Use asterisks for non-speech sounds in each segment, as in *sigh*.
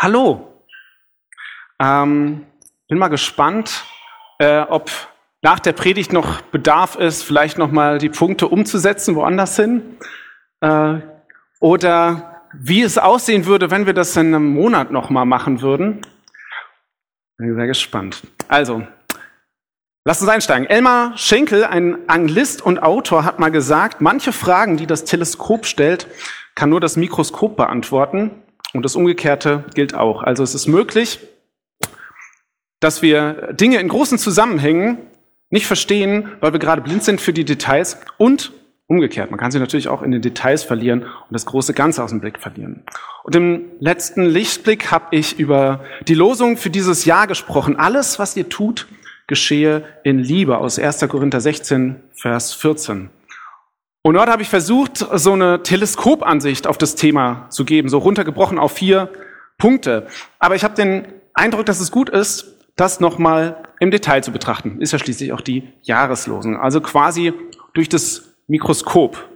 Hallo. Ähm, bin mal gespannt, äh, ob nach der Predigt noch Bedarf ist, vielleicht noch mal die Punkte umzusetzen, woanders hin. Äh, oder wie es aussehen würde, wenn wir das in einem Monat noch mal machen würden. Bin sehr gespannt. Also, lasst uns einsteigen. Elmar Schenkel, ein Anglist und Autor, hat mal gesagt, manche Fragen, die das Teleskop stellt, kann nur das Mikroskop beantworten. Und das Umgekehrte gilt auch. Also es ist möglich, dass wir Dinge in großen Zusammenhängen nicht verstehen, weil wir gerade blind sind für die Details und umgekehrt. Man kann sie natürlich auch in den Details verlieren und das große Ganze aus dem Blick verlieren. Und im letzten Lichtblick habe ich über die Losung für dieses Jahr gesprochen. Alles, was ihr tut, geschehe in Liebe aus 1. Korinther 16, Vers 14. Und dort habe ich versucht, so eine Teleskopansicht auf das Thema zu geben, so runtergebrochen auf vier Punkte. Aber ich habe den Eindruck, dass es gut ist, das nochmal im Detail zu betrachten. Ist ja schließlich auch die Jahreslosung. Also quasi durch das Mikroskop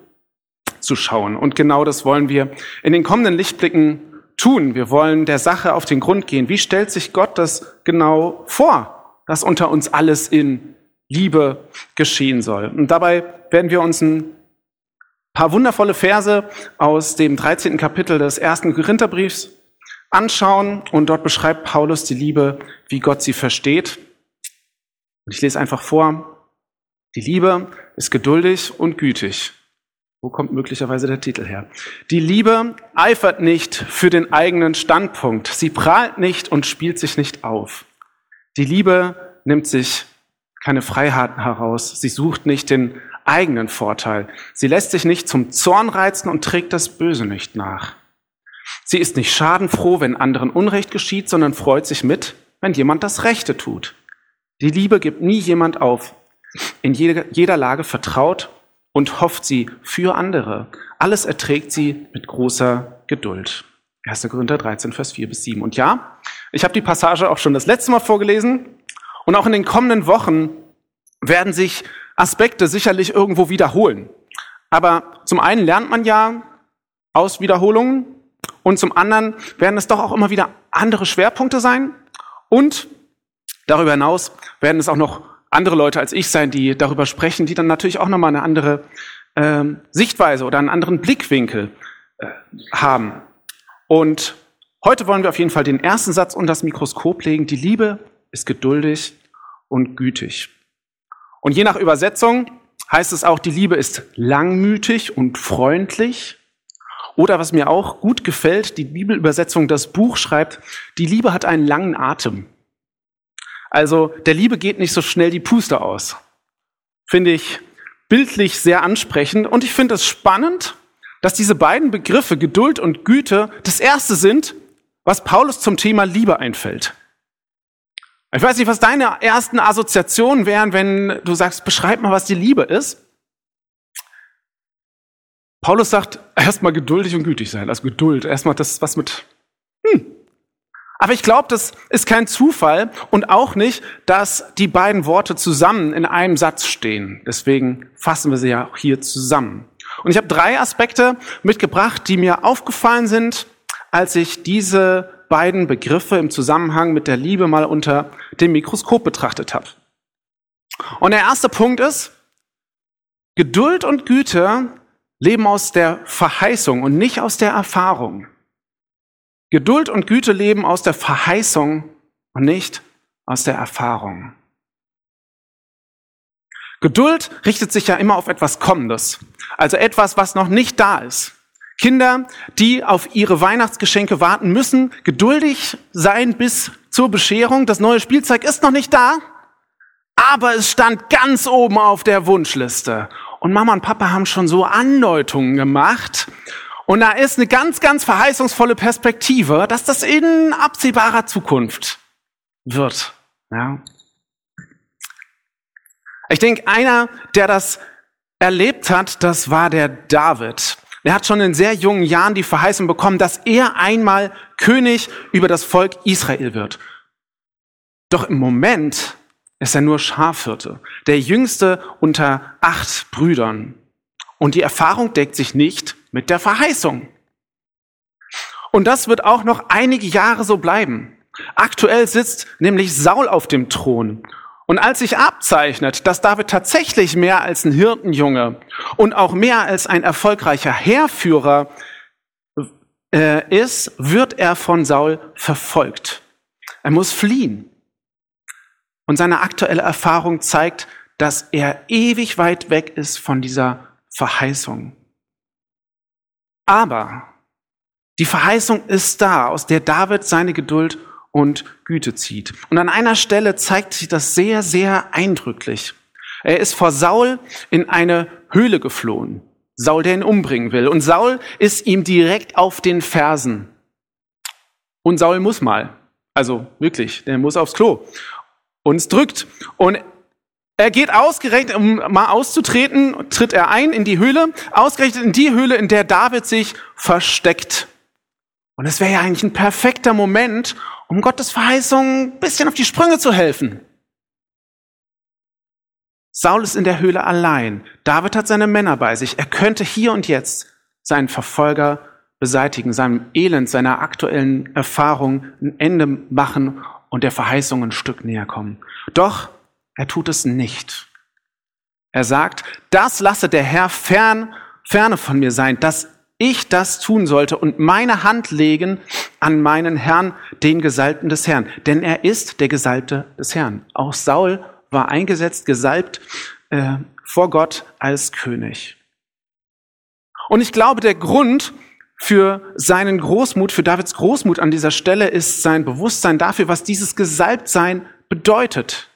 zu schauen. Und genau das wollen wir in den kommenden Lichtblicken tun. Wir wollen der Sache auf den Grund gehen. Wie stellt sich Gott das genau vor, dass unter uns alles in Liebe geschehen soll? Und dabei werden wir uns ein paar wundervolle Verse aus dem 13. Kapitel des ersten Korintherbriefs anschauen und dort beschreibt Paulus die Liebe, wie Gott sie versteht. Und ich lese einfach vor, die Liebe ist geduldig und gütig. Wo kommt möglicherweise der Titel her? Die Liebe eifert nicht für den eigenen Standpunkt. Sie prahlt nicht und spielt sich nicht auf. Die Liebe nimmt sich keine Freiheiten heraus. Sie sucht nicht den eigenen Vorteil. Sie lässt sich nicht zum Zorn reizen und trägt das Böse nicht nach. Sie ist nicht schadenfroh, wenn anderen Unrecht geschieht, sondern freut sich mit, wenn jemand das Rechte tut. Die Liebe gibt nie jemand auf. In jeder Lage vertraut und hofft sie für andere. Alles erträgt sie mit großer Geduld. 1. Korinther 13, Vers 4 bis 7. Und ja, ich habe die Passage auch schon das letzte Mal vorgelesen. Und auch in den kommenden Wochen werden sich Aspekte sicherlich irgendwo wiederholen. Aber zum einen lernt man ja aus Wiederholungen und zum anderen werden es doch auch immer wieder andere Schwerpunkte sein. Und darüber hinaus werden es auch noch andere Leute als ich sein, die darüber sprechen, die dann natürlich auch nochmal eine andere äh, Sichtweise oder einen anderen Blickwinkel äh, haben. Und heute wollen wir auf jeden Fall den ersten Satz unter das Mikroskop legen. Die Liebe ist geduldig und gütig. Und je nach Übersetzung heißt es auch, die Liebe ist langmütig und freundlich. Oder was mir auch gut gefällt, die Bibelübersetzung, das Buch schreibt, die Liebe hat einen langen Atem. Also der Liebe geht nicht so schnell die Puste aus. Finde ich bildlich sehr ansprechend. Und ich finde es spannend, dass diese beiden Begriffe Geduld und Güte das erste sind, was Paulus zum Thema Liebe einfällt. Ich weiß nicht, was deine ersten Assoziationen wären, wenn du sagst, beschreib mal, was die Liebe ist. Paulus sagt, erstmal geduldig und gütig sein. Also Geduld, erstmal das, was mit, hm. Aber ich glaube, das ist kein Zufall und auch nicht, dass die beiden Worte zusammen in einem Satz stehen. Deswegen fassen wir sie ja auch hier zusammen. Und ich habe drei Aspekte mitgebracht, die mir aufgefallen sind, als ich diese beiden Begriffe im Zusammenhang mit der Liebe mal unter dem Mikroskop betrachtet habe. Und der erste Punkt ist, Geduld und Güte leben aus der Verheißung und nicht aus der Erfahrung. Geduld und Güte leben aus der Verheißung und nicht aus der Erfahrung. Geduld richtet sich ja immer auf etwas Kommendes, also etwas, was noch nicht da ist. Kinder, die auf ihre Weihnachtsgeschenke warten, müssen geduldig sein bis zur Bescherung. Das neue Spielzeug ist noch nicht da, aber es stand ganz oben auf der Wunschliste. Und Mama und Papa haben schon so Andeutungen gemacht. Und da ist eine ganz, ganz verheißungsvolle Perspektive, dass das in absehbarer Zukunft wird. Ja. Ich denke, einer, der das erlebt hat, das war der David. Er hat schon in sehr jungen Jahren die Verheißung bekommen, dass er einmal König über das Volk Israel wird. Doch im Moment ist er nur Schafhirte, der jüngste unter acht Brüdern. Und die Erfahrung deckt sich nicht mit der Verheißung. Und das wird auch noch einige Jahre so bleiben. Aktuell sitzt nämlich Saul auf dem Thron. Und als sich abzeichnet, dass David tatsächlich mehr als ein Hirtenjunge und auch mehr als ein erfolgreicher Heerführer äh, ist, wird er von Saul verfolgt. Er muss fliehen. Und seine aktuelle Erfahrung zeigt, dass er ewig weit weg ist von dieser Verheißung. Aber die Verheißung ist da, aus der David seine Geduld und Güte zieht. Und an einer Stelle zeigt sich das sehr, sehr eindrücklich. Er ist vor Saul in eine Höhle geflohen. Saul, der ihn umbringen will. Und Saul ist ihm direkt auf den Fersen. Und Saul muss mal. Also wirklich, der muss aufs Klo. Und es drückt. Und er geht ausgerechnet, um mal auszutreten, tritt er ein in die Höhle, ausgerechnet in die Höhle, in der David sich versteckt. Und es wäre ja eigentlich ein perfekter Moment, um Gottes Verheißung ein bisschen auf die Sprünge zu helfen. Saul ist in der Höhle allein. David hat seine Männer bei sich. Er könnte hier und jetzt seinen Verfolger beseitigen, seinem Elend, seiner aktuellen Erfahrung ein Ende machen und der Verheißung ein Stück näher kommen. Doch er tut es nicht. Er sagt, das lasse der Herr fern, ferne von mir sein, dass ich das tun sollte und meine Hand legen an meinen Herrn, den Gesalbten des Herrn. Denn er ist der Gesalbte des Herrn. Auch Saul war eingesetzt, gesalbt äh, vor Gott als König. Und ich glaube, der Grund für seinen Großmut, für Davids Großmut an dieser Stelle ist sein Bewusstsein dafür, was dieses Gesalbtsein bedeutet.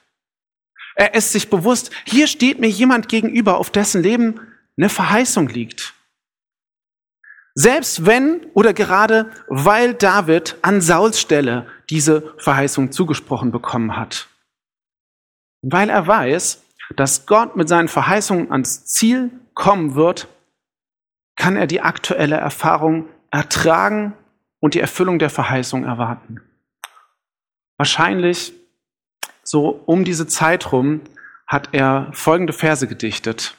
Er ist sich bewusst, hier steht mir jemand gegenüber, auf dessen Leben eine Verheißung liegt. Selbst wenn oder gerade weil David an Sauls Stelle diese Verheißung zugesprochen bekommen hat. Weil er weiß, dass Gott mit seinen Verheißungen ans Ziel kommen wird, kann er die aktuelle Erfahrung ertragen und die Erfüllung der Verheißung erwarten. Wahrscheinlich so um diese Zeit rum hat er folgende Verse gedichtet.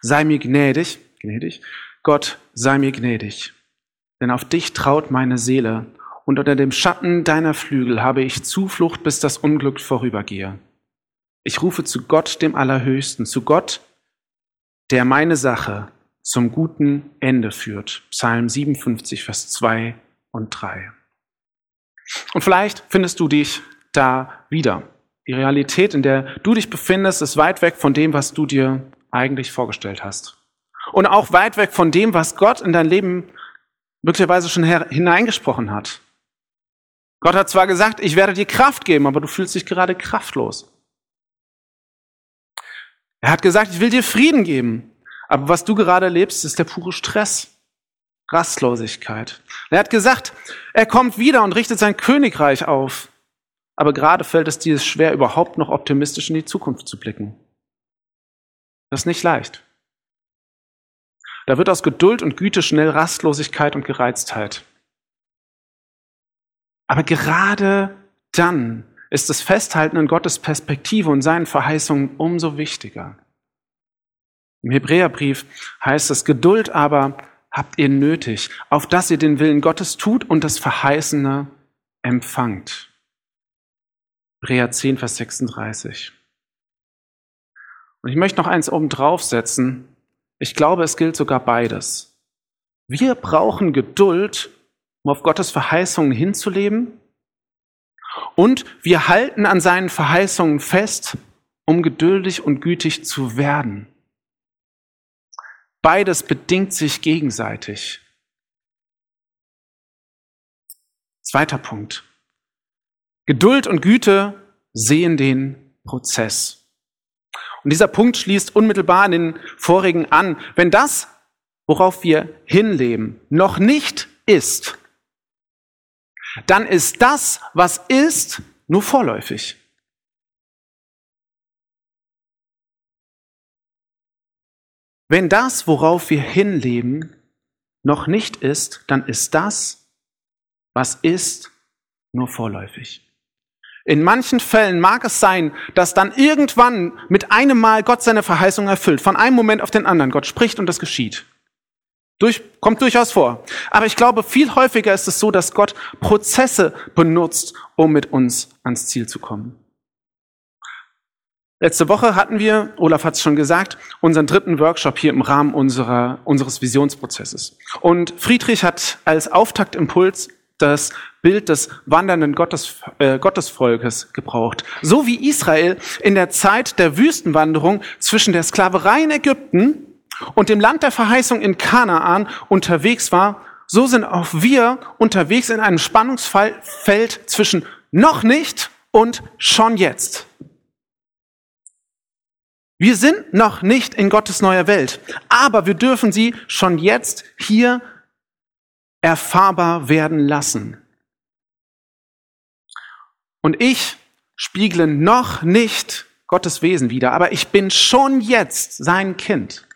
Sei mir gnädig, gnädig, Gott, sei mir gnädig, denn auf dich traut meine Seele, und unter dem Schatten deiner Flügel habe ich Zuflucht, bis das Unglück vorübergehe. Ich rufe zu Gott, dem Allerhöchsten, zu Gott, der meine Sache zum guten Ende führt. Psalm 57, Vers 2 und 3. Und vielleicht findest du dich da wieder. Die Realität, in der du dich befindest, ist weit weg von dem, was du dir eigentlich vorgestellt hast. Und auch weit weg von dem, was Gott in dein Leben möglicherweise schon hineingesprochen hat. Gott hat zwar gesagt, ich werde dir Kraft geben, aber du fühlst dich gerade kraftlos. Er hat gesagt, ich will dir Frieden geben, aber was du gerade erlebst, ist der pure Stress, Rastlosigkeit. Er hat gesagt, er kommt wieder und richtet sein Königreich auf, aber gerade fällt es dir schwer, überhaupt noch optimistisch in die Zukunft zu blicken. Das ist nicht leicht. Da wird aus Geduld und Güte schnell Rastlosigkeit und Gereiztheit. Aber gerade dann ist das Festhalten an Gottes Perspektive und seinen Verheißungen umso wichtiger. Im Hebräerbrief heißt es, Geduld aber habt ihr nötig, auf dass ihr den Willen Gottes tut und das Verheißene empfangt. Hebräer 10, Vers 36. Und ich möchte noch eins oben draufsetzen. Ich glaube, es gilt sogar beides. Wir brauchen Geduld, um auf Gottes Verheißungen hinzuleben. Und wir halten an seinen Verheißungen fest, um geduldig und gütig zu werden. Beides bedingt sich gegenseitig. Zweiter Punkt. Geduld und Güte sehen den Prozess. Und dieser Punkt schließt unmittelbar an den vorigen an. Wenn das, worauf wir hinleben, noch nicht ist, dann ist das, was ist, nur vorläufig. Wenn das, worauf wir hinleben, noch nicht ist, dann ist das, was ist, nur vorläufig. In manchen Fällen mag es sein, dass dann irgendwann mit einem Mal Gott seine Verheißung erfüllt, von einem Moment auf den anderen. Gott spricht und das geschieht. Durch, kommt durchaus vor. Aber ich glaube, viel häufiger ist es so, dass Gott Prozesse benutzt, um mit uns ans Ziel zu kommen. Letzte Woche hatten wir, Olaf hat es schon gesagt, unseren dritten Workshop hier im Rahmen unserer, unseres Visionsprozesses. Und Friedrich hat als Auftaktimpuls das Bild des wandernden Gottes, äh, Gottesvolkes gebraucht. So wie Israel in der Zeit der Wüstenwanderung zwischen der Sklaverei in Ägypten und dem Land der Verheißung in Kanaan unterwegs war, so sind auch wir unterwegs in einem Spannungsfeld zwischen noch nicht und schon jetzt. Wir sind noch nicht in Gottes neuer Welt, aber wir dürfen sie schon jetzt hier erfahrbar werden lassen. Und ich spiegle noch nicht Gottes Wesen wider, aber ich bin schon jetzt sein Kind.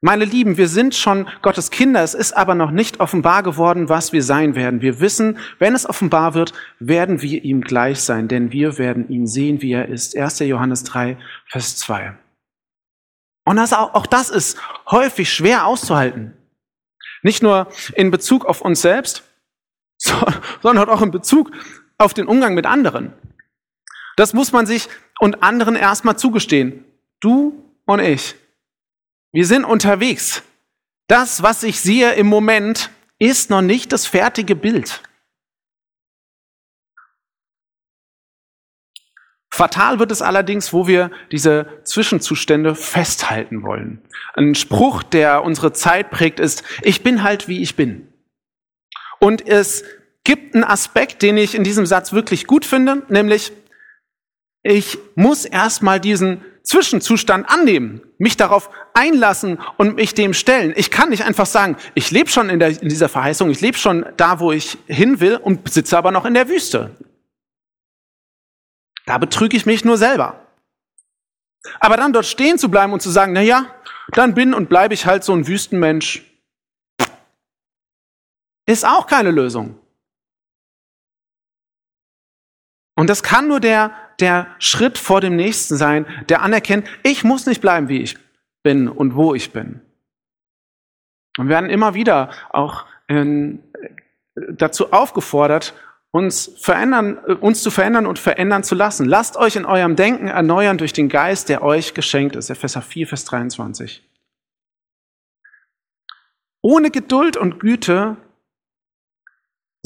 Meine Lieben, wir sind schon Gottes Kinder, es ist aber noch nicht offenbar geworden, was wir sein werden. Wir wissen, wenn es offenbar wird, werden wir ihm gleich sein, denn wir werden ihn sehen, wie er ist. 1. Johannes 3, Vers 2. Und das, auch das ist häufig schwer auszuhalten. Nicht nur in Bezug auf uns selbst, *laughs* sondern auch in Bezug auf den Umgang mit anderen. Das muss man sich und anderen erstmal zugestehen. Du und ich, wir sind unterwegs. Das, was ich sehe im Moment, ist noch nicht das fertige Bild. Fatal wird es allerdings, wo wir diese Zwischenzustände festhalten wollen. Ein Spruch, der unsere Zeit prägt, ist, ich bin halt wie ich bin. Und es gibt einen Aspekt, den ich in diesem Satz wirklich gut finde, nämlich ich muss erstmal diesen Zwischenzustand annehmen, mich darauf einlassen und mich dem stellen. Ich kann nicht einfach sagen, ich lebe schon in, der, in dieser Verheißung, ich lebe schon da, wo ich hin will und sitze aber noch in der Wüste. Da betrüge ich mich nur selber. Aber dann dort stehen zu bleiben und zu sagen, na ja, dann bin und bleibe ich halt so ein Wüstenmensch, ist auch keine Lösung. Und das kann nur der der Schritt vor dem Nächsten sein, der anerkennt, ich muss nicht bleiben, wie ich bin und wo ich bin. Und wir werden immer wieder auch in, dazu aufgefordert, uns verändern, uns zu verändern und verändern zu lassen. Lasst euch in eurem Denken erneuern durch den Geist, der euch geschenkt ist. Epheser 4, Vers 23. Ohne Geduld und Güte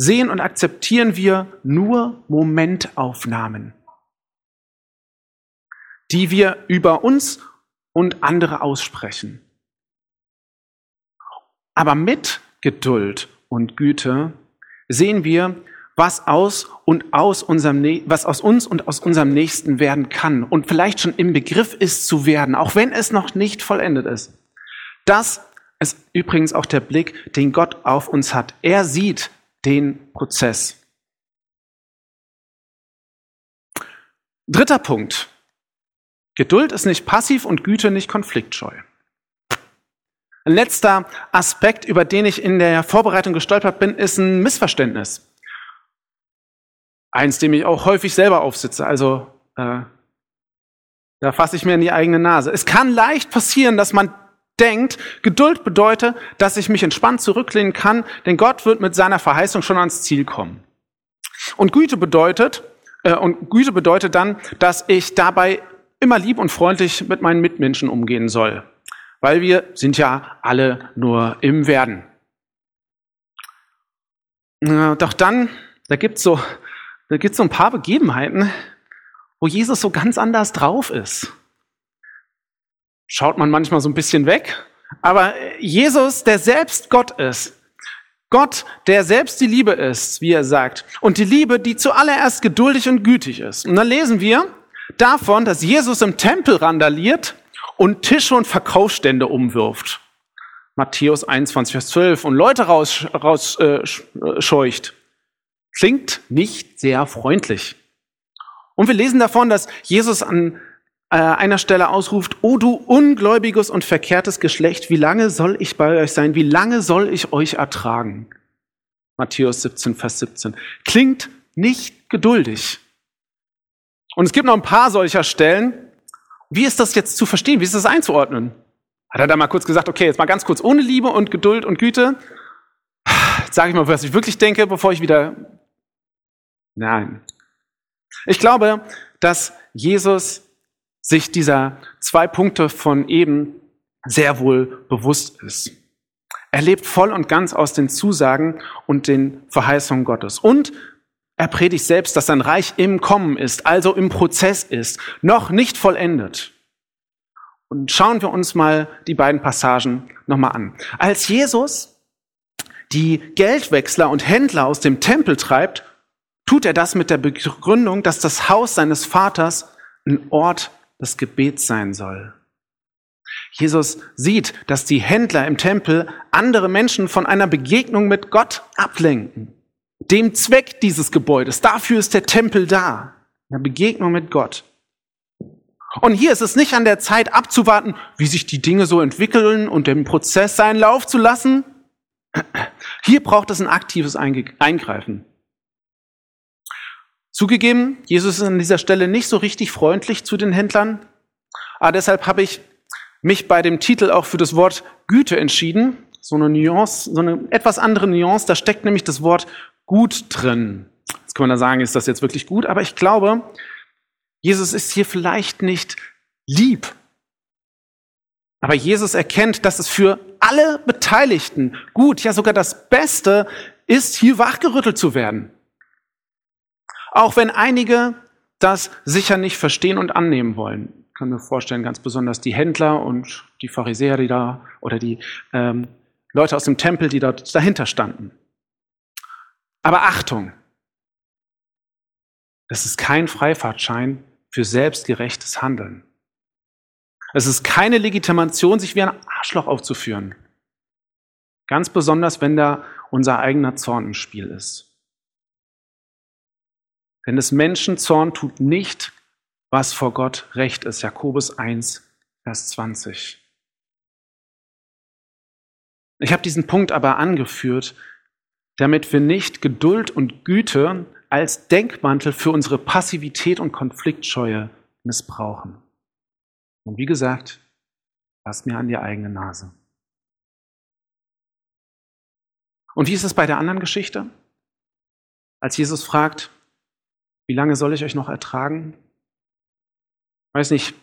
sehen und akzeptieren wir nur Momentaufnahmen die wir über uns und andere aussprechen. Aber mit Geduld und Güte sehen wir, was aus und aus unserem, was aus uns und aus unserem Nächsten werden kann und vielleicht schon im Begriff ist zu werden, auch wenn es noch nicht vollendet ist. Das ist übrigens auch der Blick, den Gott auf uns hat. Er sieht den Prozess. Dritter Punkt. Geduld ist nicht passiv und Güte nicht konfliktscheu. Ein letzter Aspekt, über den ich in der Vorbereitung gestolpert bin, ist ein Missverständnis. Eins, dem ich auch häufig selber aufsitze. Also äh, da fasse ich mir in die eigene Nase. Es kann leicht passieren, dass man denkt, Geduld bedeutet, dass ich mich entspannt zurücklehnen kann, denn Gott wird mit seiner Verheißung schon ans Ziel kommen. Und Güte bedeutet, äh, und Güte bedeutet dann, dass ich dabei immer lieb und freundlich mit meinen Mitmenschen umgehen soll. Weil wir sind ja alle nur im Werden. Doch dann, da gibt's so, da gibt's so ein paar Begebenheiten, wo Jesus so ganz anders drauf ist. Schaut man manchmal so ein bisschen weg, aber Jesus, der selbst Gott ist, Gott, der selbst die Liebe ist, wie er sagt, und die Liebe, die zuallererst geduldig und gütig ist. Und dann lesen wir, davon, dass Jesus im Tempel randaliert und Tische und Verkaufsstände umwirft. Matthäus 21, Vers 12 und Leute rausscheucht. Raus, äh, scheucht. Klingt nicht sehr freundlich. Und wir lesen davon, dass Jesus an äh, einer Stelle ausruft, O du ungläubiges und verkehrtes Geschlecht, wie lange soll ich bei euch sein? Wie lange soll ich euch ertragen? Matthäus 17, Vers 17. Klingt nicht geduldig. Und es gibt noch ein paar solcher Stellen. Wie ist das jetzt zu verstehen? Wie ist das einzuordnen? Hat er da mal kurz gesagt, okay, jetzt mal ganz kurz ohne Liebe und Geduld und Güte. Jetzt sage ich mal, was ich wirklich denke, bevor ich wieder. Nein. Ich glaube, dass Jesus sich dieser zwei Punkte von eben sehr wohl bewusst ist. Er lebt voll und ganz aus den Zusagen und den Verheißungen Gottes. Und er predigt selbst, dass sein Reich im Kommen ist, also im Prozess ist, noch nicht vollendet. Und schauen wir uns mal die beiden Passagen nochmal an. Als Jesus die Geldwechsler und Händler aus dem Tempel treibt, tut er das mit der Begründung, dass das Haus seines Vaters ein Ort des Gebets sein soll. Jesus sieht, dass die Händler im Tempel andere Menschen von einer Begegnung mit Gott ablenken. Dem Zweck dieses Gebäudes, dafür ist der Tempel da, eine Begegnung mit Gott. Und hier ist es nicht an der Zeit abzuwarten, wie sich die Dinge so entwickeln und dem Prozess seinen Lauf zu lassen. Hier braucht es ein aktives Eingreifen. Zugegeben, Jesus ist an dieser Stelle nicht so richtig freundlich zu den Händlern, aber deshalb habe ich mich bei dem Titel auch für das Wort Güte entschieden. So eine Nuance, so eine etwas andere Nuance, da steckt nämlich das Wort gut drin. Jetzt kann man da sagen, ist das jetzt wirklich gut? Aber ich glaube, Jesus ist hier vielleicht nicht lieb. Aber Jesus erkennt, dass es für alle Beteiligten gut, ja sogar das Beste ist, hier wachgerüttelt zu werden. Auch wenn einige das sicher nicht verstehen und annehmen wollen. Ich kann mir vorstellen, ganz besonders die Händler und die Pharisäer, die da, oder die ähm, Leute aus dem Tempel, die dort dahinter standen. Aber Achtung! Es ist kein Freifahrtschein für selbstgerechtes Handeln. Es ist keine Legitimation, sich wie ein Arschloch aufzuführen. Ganz besonders, wenn da unser eigener Zorn im Spiel ist. Denn des Menschen Zorn tut nicht, was vor Gott recht ist. Jakobus 1, Vers 20. Ich habe diesen Punkt aber angeführt, damit wir nicht Geduld und Güte als Denkmantel für unsere Passivität und Konfliktscheue missbrauchen. Und wie gesagt, lasst mir an die eigene Nase. Und wie ist es bei der anderen Geschichte? Als Jesus fragt, wie lange soll ich euch noch ertragen? Weiß nicht,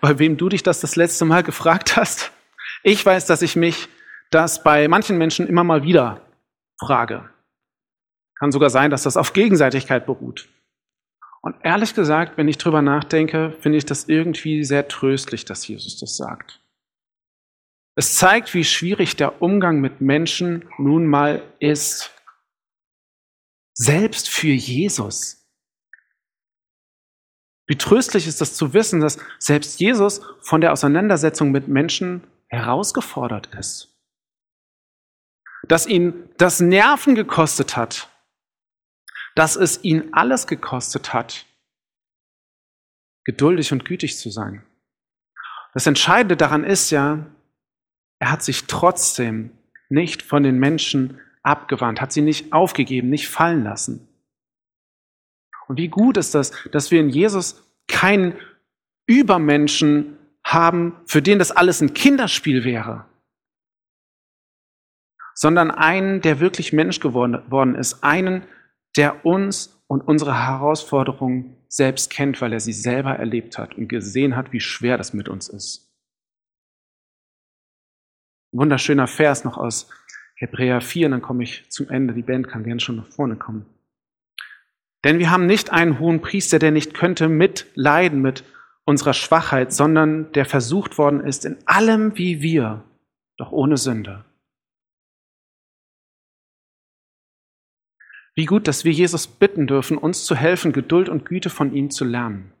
bei wem du dich das das letzte Mal gefragt hast. Ich weiß, dass ich mich das bei manchen Menschen immer mal wieder frage. Kann sogar sein, dass das auf Gegenseitigkeit beruht. Und ehrlich gesagt, wenn ich drüber nachdenke, finde ich das irgendwie sehr tröstlich, dass Jesus das sagt. Es zeigt, wie schwierig der Umgang mit Menschen nun mal ist. Selbst für Jesus. Wie tröstlich ist das zu wissen, dass selbst Jesus von der Auseinandersetzung mit Menschen herausgefordert ist. Dass ihn das Nerven gekostet hat. Dass es ihn alles gekostet hat, geduldig und gütig zu sein. Das Entscheidende daran ist ja, er hat sich trotzdem nicht von den Menschen abgewandt, hat sie nicht aufgegeben, nicht fallen lassen. Und wie gut ist das, dass wir in Jesus keinen Übermenschen haben, für den das alles ein Kinderspiel wäre, sondern einen, der wirklich Mensch geworden ist, einen, der uns und unsere Herausforderungen selbst kennt, weil er sie selber erlebt hat und gesehen hat, wie schwer das mit uns ist. Wunderschöner Vers noch aus Hebräer 4, und dann komme ich zum Ende. Die Band kann gerne schon nach vorne kommen. Denn wir haben nicht einen hohen Priester, der nicht könnte mitleiden mit unserer Schwachheit, sondern der versucht worden ist in allem wie wir, doch ohne Sünde. Wie gut, dass wir Jesus bitten dürfen, uns zu helfen, Geduld und Güte von ihm zu lernen.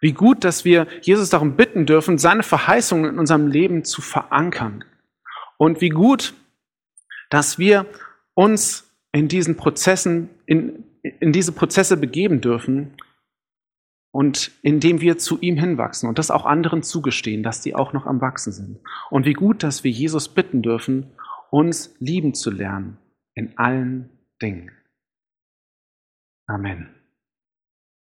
Wie gut, dass wir Jesus darum bitten dürfen, seine Verheißungen in unserem Leben zu verankern. Und wie gut, dass wir uns in diesen Prozessen, in, in diese Prozesse begeben dürfen und indem wir zu ihm hinwachsen und das auch anderen zugestehen, dass die auch noch am Wachsen sind. Und wie gut, dass wir Jesus bitten dürfen, uns lieben zu lernen in allen Dingen. Amen.